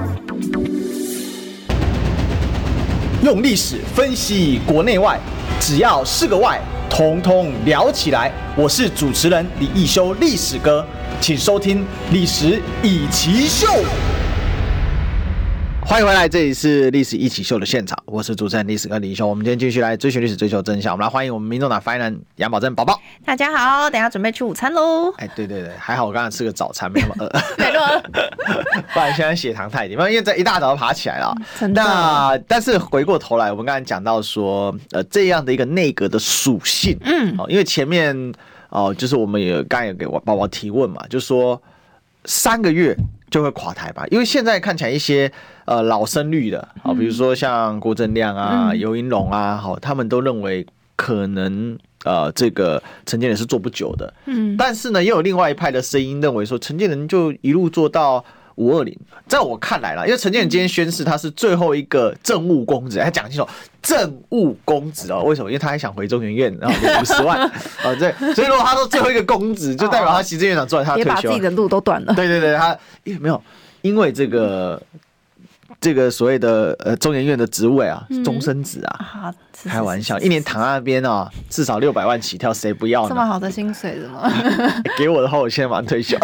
用历史分析国内外，只要是个“外”，统统聊起来。我是主持人李易修，历史哥，请收听《历史以奇秀》。欢迎回来，这里是历史一起秀的现场，我是主持人历史哥李易修。我们今天继续来追寻历史，追求真相。我们来欢迎我们民众党发言人杨宝珍宝宝。大家好，等下准备吃午餐喽。哎，对对对，还好我刚才吃个早餐，没那么饿。没错，不然现在血糖太低，因为这一大早就爬起来了。那但是回过头来，我们刚才讲到说，呃，这样的一个内阁的属性，嗯，因为前面哦、呃，就是我们也刚才也给我宝宝提问嘛，就说。三个月就会垮台吧？因为现在看起来一些呃老生绿的啊，比如说像郭正亮啊、嗯、游盈隆啊，好，他们都认为可能呃这个陈建仁是做不久的。嗯，但是呢，也有另外一派的声音认为说，陈建仁就一路做到。五二零，在我看来啦，因为陈建仁今天宣誓他是最后一个政务公职，他讲清楚政务公职哦，为什么？因为他还想回中研院，然后五十万啊，对，所以如果他说最后一个公职，就代表他行政院长做他退休，也把自己的路都断了。对对对，他因为没有，因为这个。这个所谓的呃中研院的职位啊，终身职啊，开玩笑，一年躺在那边啊，至少六百万起跳，谁不要呢？这么好的薪水的吗？给我的话，我现在马上退休。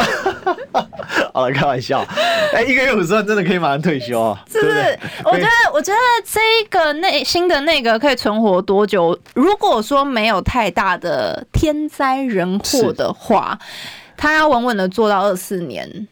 好了，开玩笑，哎，一个月五十万真的可以马上退休 啊？是不是？我觉得，我觉得这个内新的那个可以存活多久？如果说没有太大的天灾人祸的话，他要稳稳的做到二四年。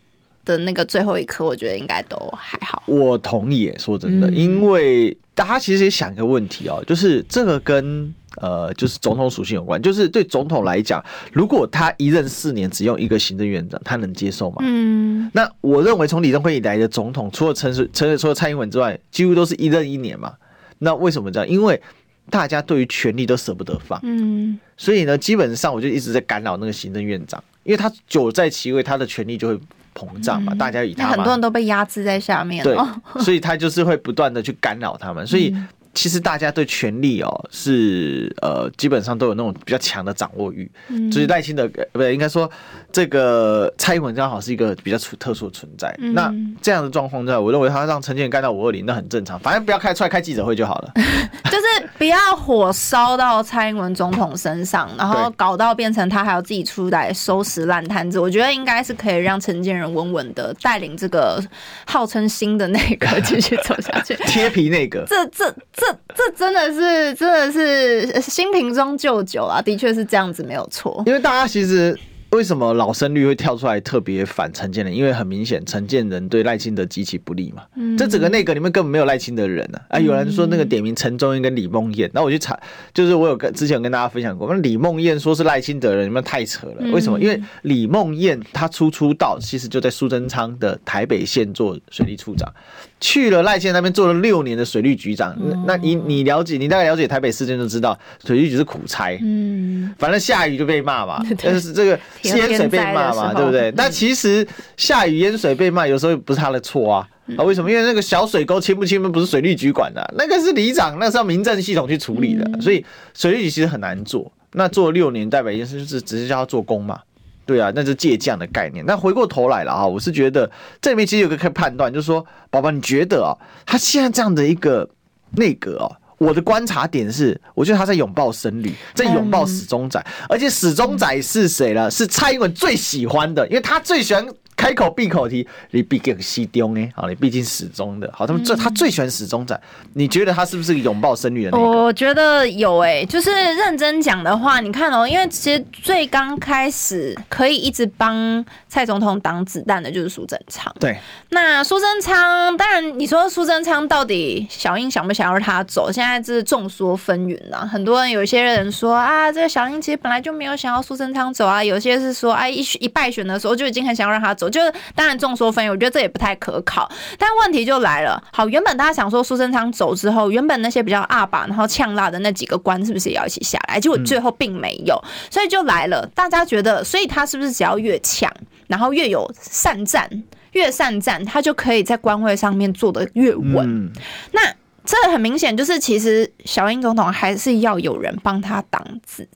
的那个最后一刻，我觉得应该都还好。我同意，说真的，因为大家其实也想一个问题哦，就是这个跟呃，就是总统属性有关。就是对总统来讲，如果他一任四年只用一个行政院长，他能接受吗？嗯，那我认为从李登辉以来的总统，除了陈水、陈水除了蔡英文之外，几乎都是一任一年嘛。那为什么这样？因为大家对于权力都舍不得放。嗯，所以呢，基本上我就一直在干扰那个行政院长，因为他久在其位，他的权力就会。膨胀嘛，大家以他，很多人都被压制在下面，对，所以他就是会不断的去干扰他们，所以。其实大家对权力哦是呃基本上都有那种比较强的掌握欲，嗯，所以赖清德不对，应该说这个蔡英文刚好是一个比较特殊的存在。嗯、那这样的状况下，我认为他让陈建仁干到五二零那很正常，反正不要开出来开记者会就好了。就是不要火烧到蔡英文总统身上，然后搞到变成他还要自己出来收拾烂摊子。我觉得应该是可以让陈建仁稳稳的带领这个号称新的内阁继续走下去。贴皮内阁，这这这。这这真的是真的是新瓶装旧酒啊，的确是这样子，没有错。因为大家其实。为什么老生率会跳出来特别反陈建仁？因为很明显，陈建仁对赖清德极其不利嘛。嗯、这整个内阁里面根本没有赖清德的人啊！啊，有人说那个点名陈忠英跟李梦燕，那我去查，就是我有跟之前有跟大家分享过，那李梦燕说是赖清德人，你们太扯了。为什么？因为李梦燕她初出道，其实就在苏贞昌的台北县做水利处长，去了赖清德那边做了六年的水利局长。那你你了解，你大概了解台北市政就知道，水利局是苦差。嗯，反正下雨就被骂嘛。但是这个。淹水被骂嘛，对不对？那其实下雨淹水被骂，有时候不是他的错啊。啊，为什么？因为那个小水沟清不清，不是水利局管的，那个是里长，那是要民政系统去处理的。所以水利局其实很难做。那做了六年，代表一件事就是只是叫他做工嘛。对啊，那是借将的概念。那回过头来了啊，我是觉得这里面其实有个可以判断，就是说，宝宝，你觉得啊，他现在这样的一个内阁啊。我的观察点是，我觉得他在拥抱僧侣，在拥抱死忠仔，而且死忠仔是谁呢？是蔡英文最喜欢的，因为他最喜欢。开口闭口提你毕竟西丢哎，好，你毕竟始终的好，他们最他最喜欢始终仔，你觉得他是不是拥抱生育的那个？我觉得有哎、欸，就是认真讲的话，你看哦、喔，因为其实最刚开始可以一直帮蔡总统挡子弹的就是苏贞昌。对，那苏贞昌，当然你说苏贞昌到底小英想不想要他走，现在是众说纷纭啊。很多人有一些人说啊，这个小英其实本来就没有想要苏贞昌走啊，有些是说哎、啊、一一败选的时候就已经很想要让他走。就是当然众说纷纭，我觉得这也不太可靠。但问题就来了，好，原本大家想说苏贞昌走之后，原本那些比较阿爸然后呛辣的那几个官是不是也要一起下来？结果最后并没有，所以就来了。大家觉得，所以他是不是只要越强，然后越有善战，越善战，他就可以在官位上面做得越稳？那这很明显就是，其实小英总统还是要有人帮他挡子。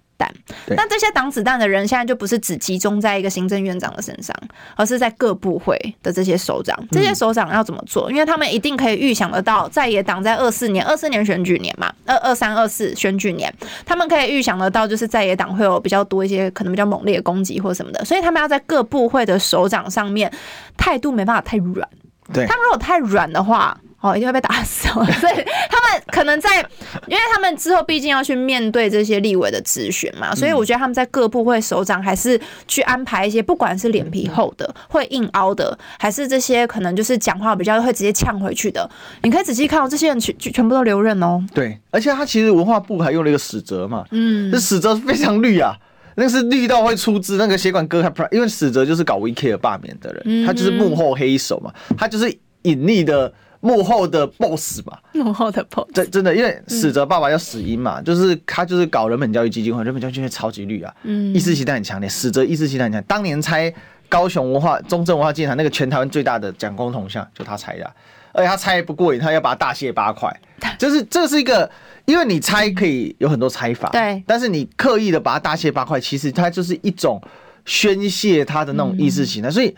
那这些挡子弹的人，现在就不是只集中在一个行政院长的身上，而是在各部会的这些首长。这些首长要怎么做？因为他们一定可以预想得到，在野党在二四年、二四年选举年嘛，二二三、二四选举年，他们可以预想得到，就是在野党会有比较多一些可能比较猛烈的攻击或什么的，所以他们要在各部会的首长上面态度没办法太软。对，他们如果太软的话。哦，一定会被打死哦！所以他们可能在，因为他们之后毕竟要去面对这些立委的质询嘛，所以我觉得他们在各部会首长还是去安排一些，不管是脸皮厚的、会硬凹的，还是这些可能就是讲话比较会直接呛回去的，你可以仔细看哦，这些人全全部都留任哦。对，而且他其实文化部还用了一个史哲嘛，嗯，这史哲非常绿啊。那个是绿到会出资，那个血管割开，因为死哲就是搞 VK 罢免的人，他就是幕后黑手嘛，他就是隐匿的幕后的 boss 吧，幕后的 boss。真真的，因为死者爸爸叫死因嘛，就是他就是搞人本教育基金会，人本教育基金会超级绿啊，嗯。意识形态很强烈，死者意识形态很强，当年拆高雄文化中正文化纪念堂那个全台湾最大的蒋公铜像，就他拆的，而且他拆不过瘾，他要把它大卸八块，就是这是一个。因为你拆可以有很多拆法，对，但是你刻意的把它大卸八块，其实它就是一种宣泄他的那种意识形态。嗯、所以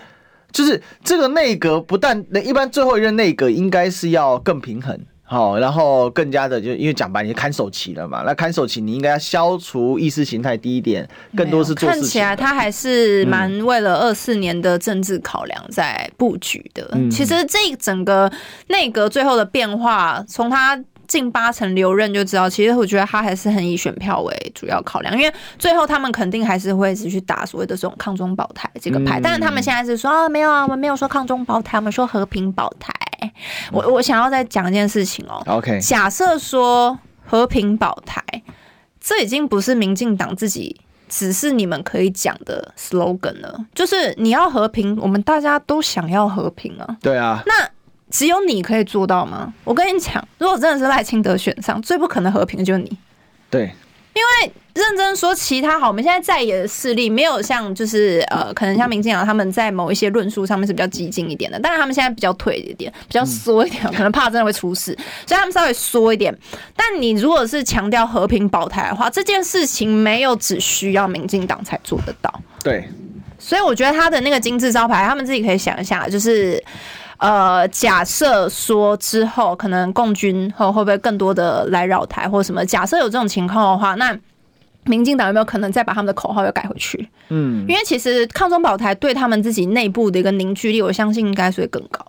就是这个内阁不但那一般最后一任内阁应该是要更平衡，好，然后更加的就因为讲白你看守期了嘛，那看守期你应该要消除意识形态第一点，更多是做事情。看起来他还是蛮为了二四年的政治考量在布局的。嗯、其实这整个内阁最后的变化，从他。近八成留任就知道，其实我觉得他还是很以选票为主要考量，因为最后他们肯定还是会一直去打所谓的这种抗中保台这个牌。但是他们现在是说啊，没有啊，我们没有说抗中保台，我们说和平保台。我我想要再讲一件事情哦。OK，假设说和平保台，这已经不是民进党自己，只是你们可以讲的 slogan 了。就是你要和平，我们大家都想要和平啊。对啊。那。只有你可以做到吗？我跟你讲，如果真的是赖清德选上，最不可能和平的就是你。对，因为认真说，其他好，我们现在在野的势力没有像就是呃，可能像民进党他们在某一些论述上面是比较激进一点的，但是他们现在比较退一点，比较缩一点，可能怕真的会出事，所以他们稍微缩一点。但你如果是强调和平保台的话，这件事情没有只需要民进党才做得到。对，所以我觉得他的那个金字招牌，他们自己可以想一下，就是。呃，假设说之后可能共军后会不会更多的来扰台或什么？假设有这种情况的话，那民进党有没有可能再把他们的口号又改回去？嗯，因为其实抗中保台对他们自己内部的一个凝聚力，我相信应该是会更高。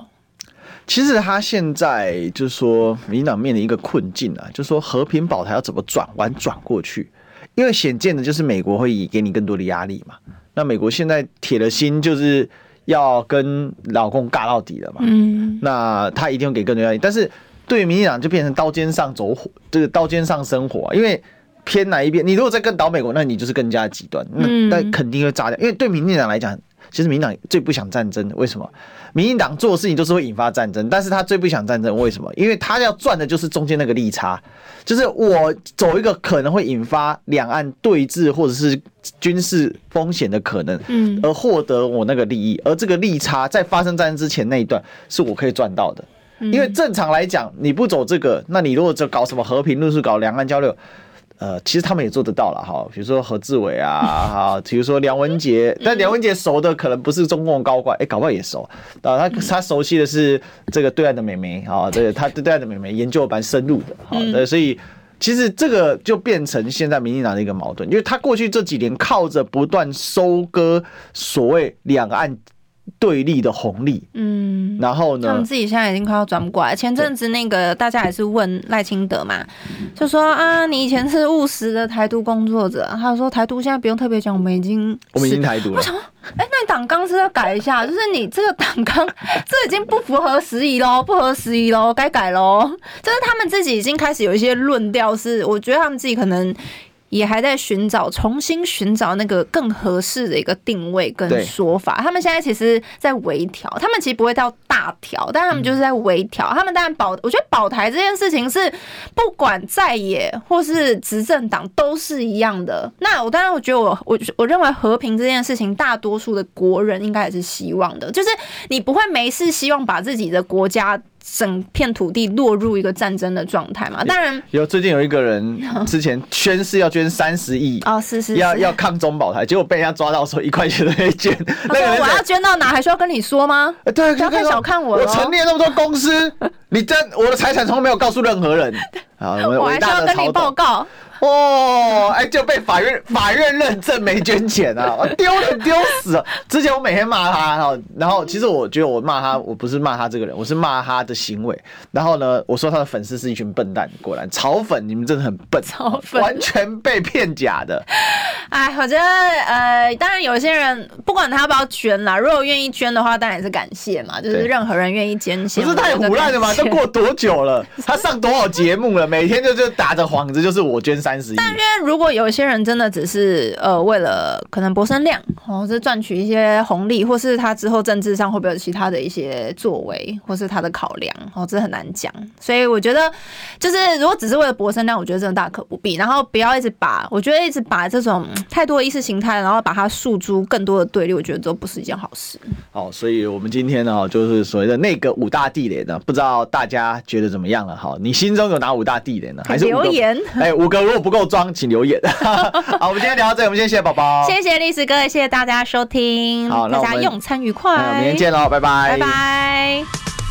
其实他现在就是说，民进党面临一个困境啊，就是说和平保台要怎么转弯转过去？因为显见的就是美国会给你更多的压力嘛。那美国现在铁了心就是。要跟老公尬到底了嘛？嗯，那他一定会给更多压力。但是对于民进党就变成刀尖上走火，这个刀尖上生火。因为偏哪一边，你如果再更倒美国，那你就是更加极端。那那肯定会炸掉。因为对民进党来讲，其实民党最不想战争，为什么？民进党做的事情都是会引发战争，但是他最不想战争，为什么？因为他要赚的就是中间那个利差，就是我走一个可能会引发两岸对峙或者是军事风险的可能，嗯，而获得我那个利益，而这个利差在发生战争之前那一段是我可以赚到的，因为正常来讲，你不走这个，那你如果就搞什么和平论述，搞两岸交流。呃，其实他们也做得到了哈，比如说何志伟啊，哈，比如说梁文杰，但梁文杰熟的可能不是中共高官，哎，搞不好也熟。啊，他他熟悉的是这个对岸的美眉啊，这个他对岸的美眉研究蛮深入的，好的，所以其实这个就变成现在民进党的一个矛盾，因为他过去这几年靠着不断收割所谓两岸。对立的红利，嗯，然后呢，他们自己现在已经快要转不过来。前阵子那个大家也是问赖清德嘛，就说啊，你以前是务实的台独工作者，他说台独现在不用特别讲，我们已经我们已经台独了。我想说，哎，那你党纲是要改一下，就是你这个党纲 这已经不符合时宜喽，不合时宜喽，该改喽。就是他们自己已经开始有一些论调，是我觉得他们自己可能。也还在寻找，重新寻找那个更合适的一个定位跟说法。他们现在其实，在微调。他们其实不会到大调，但他们就是在微调。他们当然保，我觉得保台这件事情是不管在野或是执政党都是一样的。那我当然，我觉得我我我认为和平这件事情，大多数的国人应该也是希望的，就是你不会没事希望把自己的国家。整片土地落入一个战争的状态嘛？当然有，最近有一个人 之前宣誓要捐三十亿哦，是是，要要抗中保台，结果被人家抓到说一块钱都没捐。那个我要捐到哪，还需要跟你说吗？对，不要太小看我。我成立了那么多公司，你真我的财产从来没有告诉任何人。啊，我还需要跟你报告。哦，哎，就被法院法院认证没捐钱啊，丢脸丢死了！之前我每天骂他，然后然后其实我觉得我骂他，我不是骂他这个人，我是骂他的行为。然后呢，我说他的粉丝是一群笨蛋，果然炒粉，你们真的很笨，炒粉完全被骗假的。哎，我觉得呃，当然有些人不管他要不要捐啦，如果愿意捐的话，当然也是感谢嘛。就是 任何人愿意捐钱，不是太胡乱的吗？都过多久了？他上多少节目了？每天就就打着幌子，就是我捐三十亿。但因为如果有些人真的只是呃为了可能博声量，或是赚取一些红利，或是他之后政治上会不会有其他的一些作为，或是他的考量，哦，这很难讲。所以我觉得，就是如果只是为了博声量，我觉得真的大可不必。然后不要一直把，我觉得一直把这种。太多意识形态，然后把它诉诸更多的对立，我觉得都不是一件好事。好，所以我们今天呢，就是所谓的那个五大地雷呢，不知道大家觉得怎么样了？哈，你心中有哪五大地雷呢？还是留言？哎，五个如果不够装，请留言。好，我们今天聊到这里，我们先谢谢宝宝，谢谢历史哥，谢谢大家收听，好，大家用餐愉快，明天见喽，拜拜，拜拜。